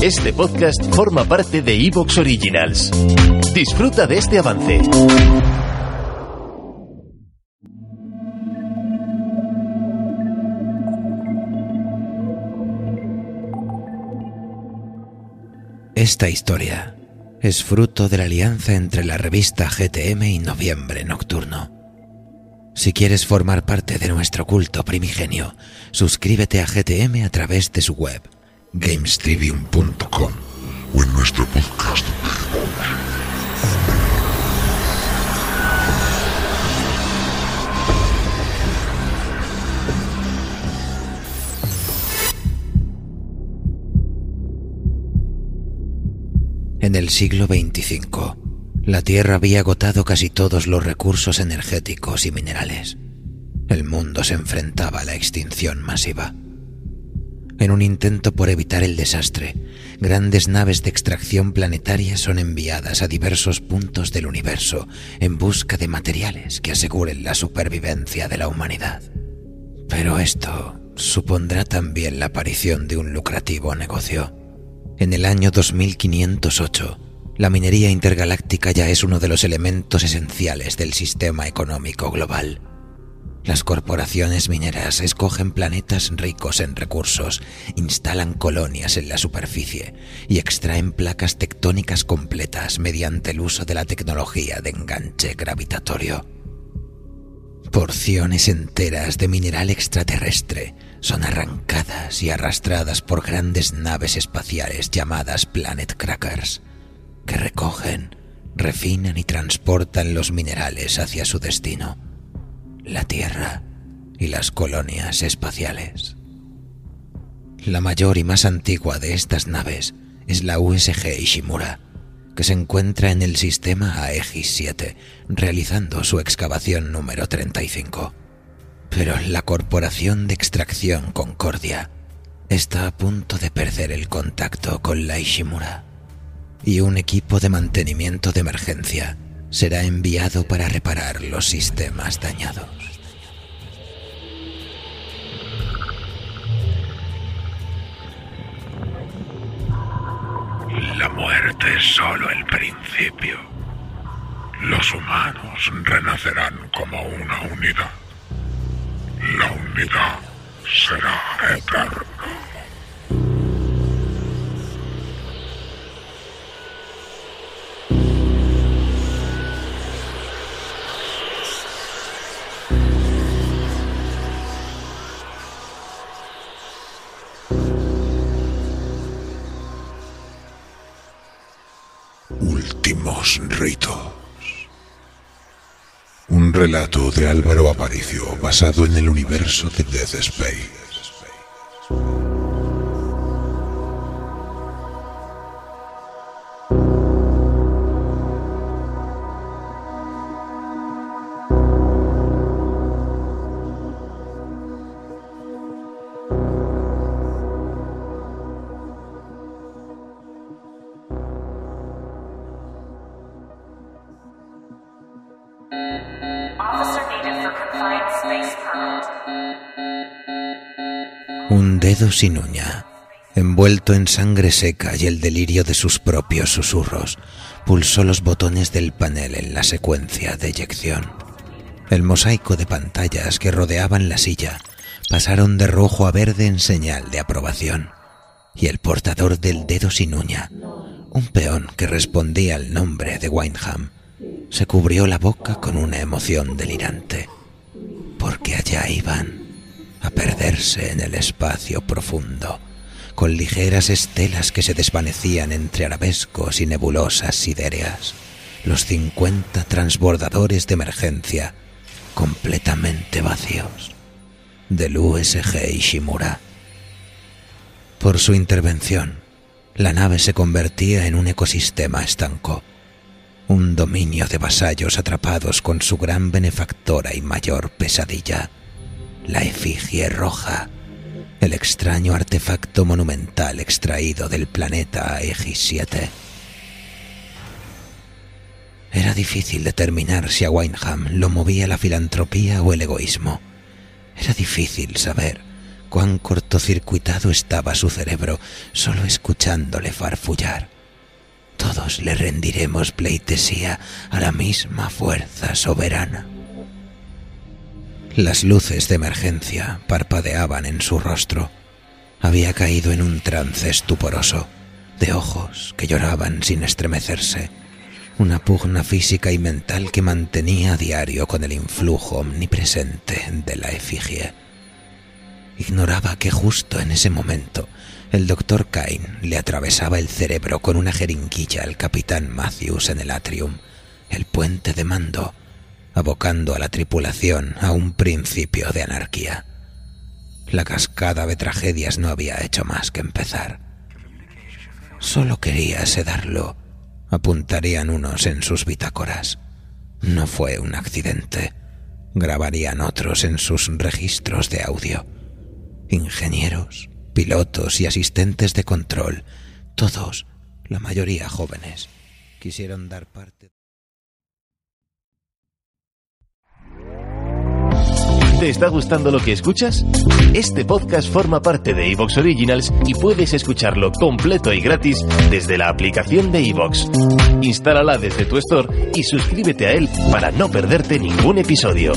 Este podcast forma parte de Evox Originals. Disfruta de este avance. Esta historia es fruto de la alianza entre la revista GTM y Noviembre Nocturno. Si quieres formar parte de nuestro culto primigenio, suscríbete a GTM a través de su web gamestrivium.com o en nuestro podcast. En el siglo XXV, la Tierra había agotado casi todos los recursos energéticos y minerales. El mundo se enfrentaba a la extinción masiva. En un intento por evitar el desastre, grandes naves de extracción planetaria son enviadas a diversos puntos del universo en busca de materiales que aseguren la supervivencia de la humanidad. Pero esto supondrá también la aparición de un lucrativo negocio. En el año 2508, la minería intergaláctica ya es uno de los elementos esenciales del sistema económico global. Las corporaciones mineras escogen planetas ricos en recursos, instalan colonias en la superficie y extraen placas tectónicas completas mediante el uso de la tecnología de enganche gravitatorio. Porciones enteras de mineral extraterrestre son arrancadas y arrastradas por grandes naves espaciales llamadas Planet Crackers, que recogen, refinan y transportan los minerales hacia su destino la Tierra y las colonias espaciales. La mayor y más antigua de estas naves es la USG Ishimura, que se encuentra en el sistema Aegis 7, realizando su excavación número 35. Pero la Corporación de Extracción Concordia está a punto de perder el contacto con la Ishimura, y un equipo de mantenimiento de emergencia será enviado para reparar los sistemas dañados. La muerte es solo el principio. Los humanos renacerán como una unidad. La unidad será eterna. Últimos ritos. Un relato de Álvaro Aparicio basado en el universo de Death Space. Un dedo sin uña, envuelto en sangre seca y el delirio de sus propios susurros, pulsó los botones del panel en la secuencia de eyección. El mosaico de pantallas que rodeaban la silla pasaron de rojo a verde en señal de aprobación, y el portador del dedo sin uña, un peón que respondía al nombre de Wineham, se cubrió la boca con una emoción delirante, porque allá iban a perderse en el espacio profundo, con ligeras estelas que se desvanecían entre arabescos y nebulosas sidéreas, los cincuenta transbordadores de emergencia completamente vacíos del USG Ishimura. Por su intervención, la nave se convertía en un ecosistema estanco, un dominio de vasallos atrapados con su gran benefactora y mayor pesadilla, la efigie roja, el extraño artefacto monumental extraído del planeta Aegis 7. Era difícil determinar si a Wineham lo movía la filantropía o el egoísmo. Era difícil saber cuán cortocircuitado estaba su cerebro solo escuchándole farfullar. Todos le rendiremos pleitesía a la misma fuerza soberana. Las luces de emergencia parpadeaban en su rostro. Había caído en un trance estuporoso, de ojos que lloraban sin estremecerse, una pugna física y mental que mantenía a diario con el influjo omnipresente de la efigie. Ignoraba que justo en ese momento el doctor Kane le atravesaba el cerebro con una jeringuilla al capitán Matthews en el atrium, el puente de mando, abocando a la tripulación a un principio de anarquía. La cascada de tragedias no había hecho más que empezar. Solo quería sedarlo, apuntarían unos en sus bitácoras. No fue un accidente, grabarían otros en sus registros de audio. Ingenieros, pilotos y asistentes de control, todos, la mayoría jóvenes, quisieron dar parte. ¿Te está gustando lo que escuchas? Este podcast forma parte de Evox Originals y puedes escucharlo completo y gratis desde la aplicación de Evox. Instálala desde tu store y suscríbete a él para no perderte ningún episodio.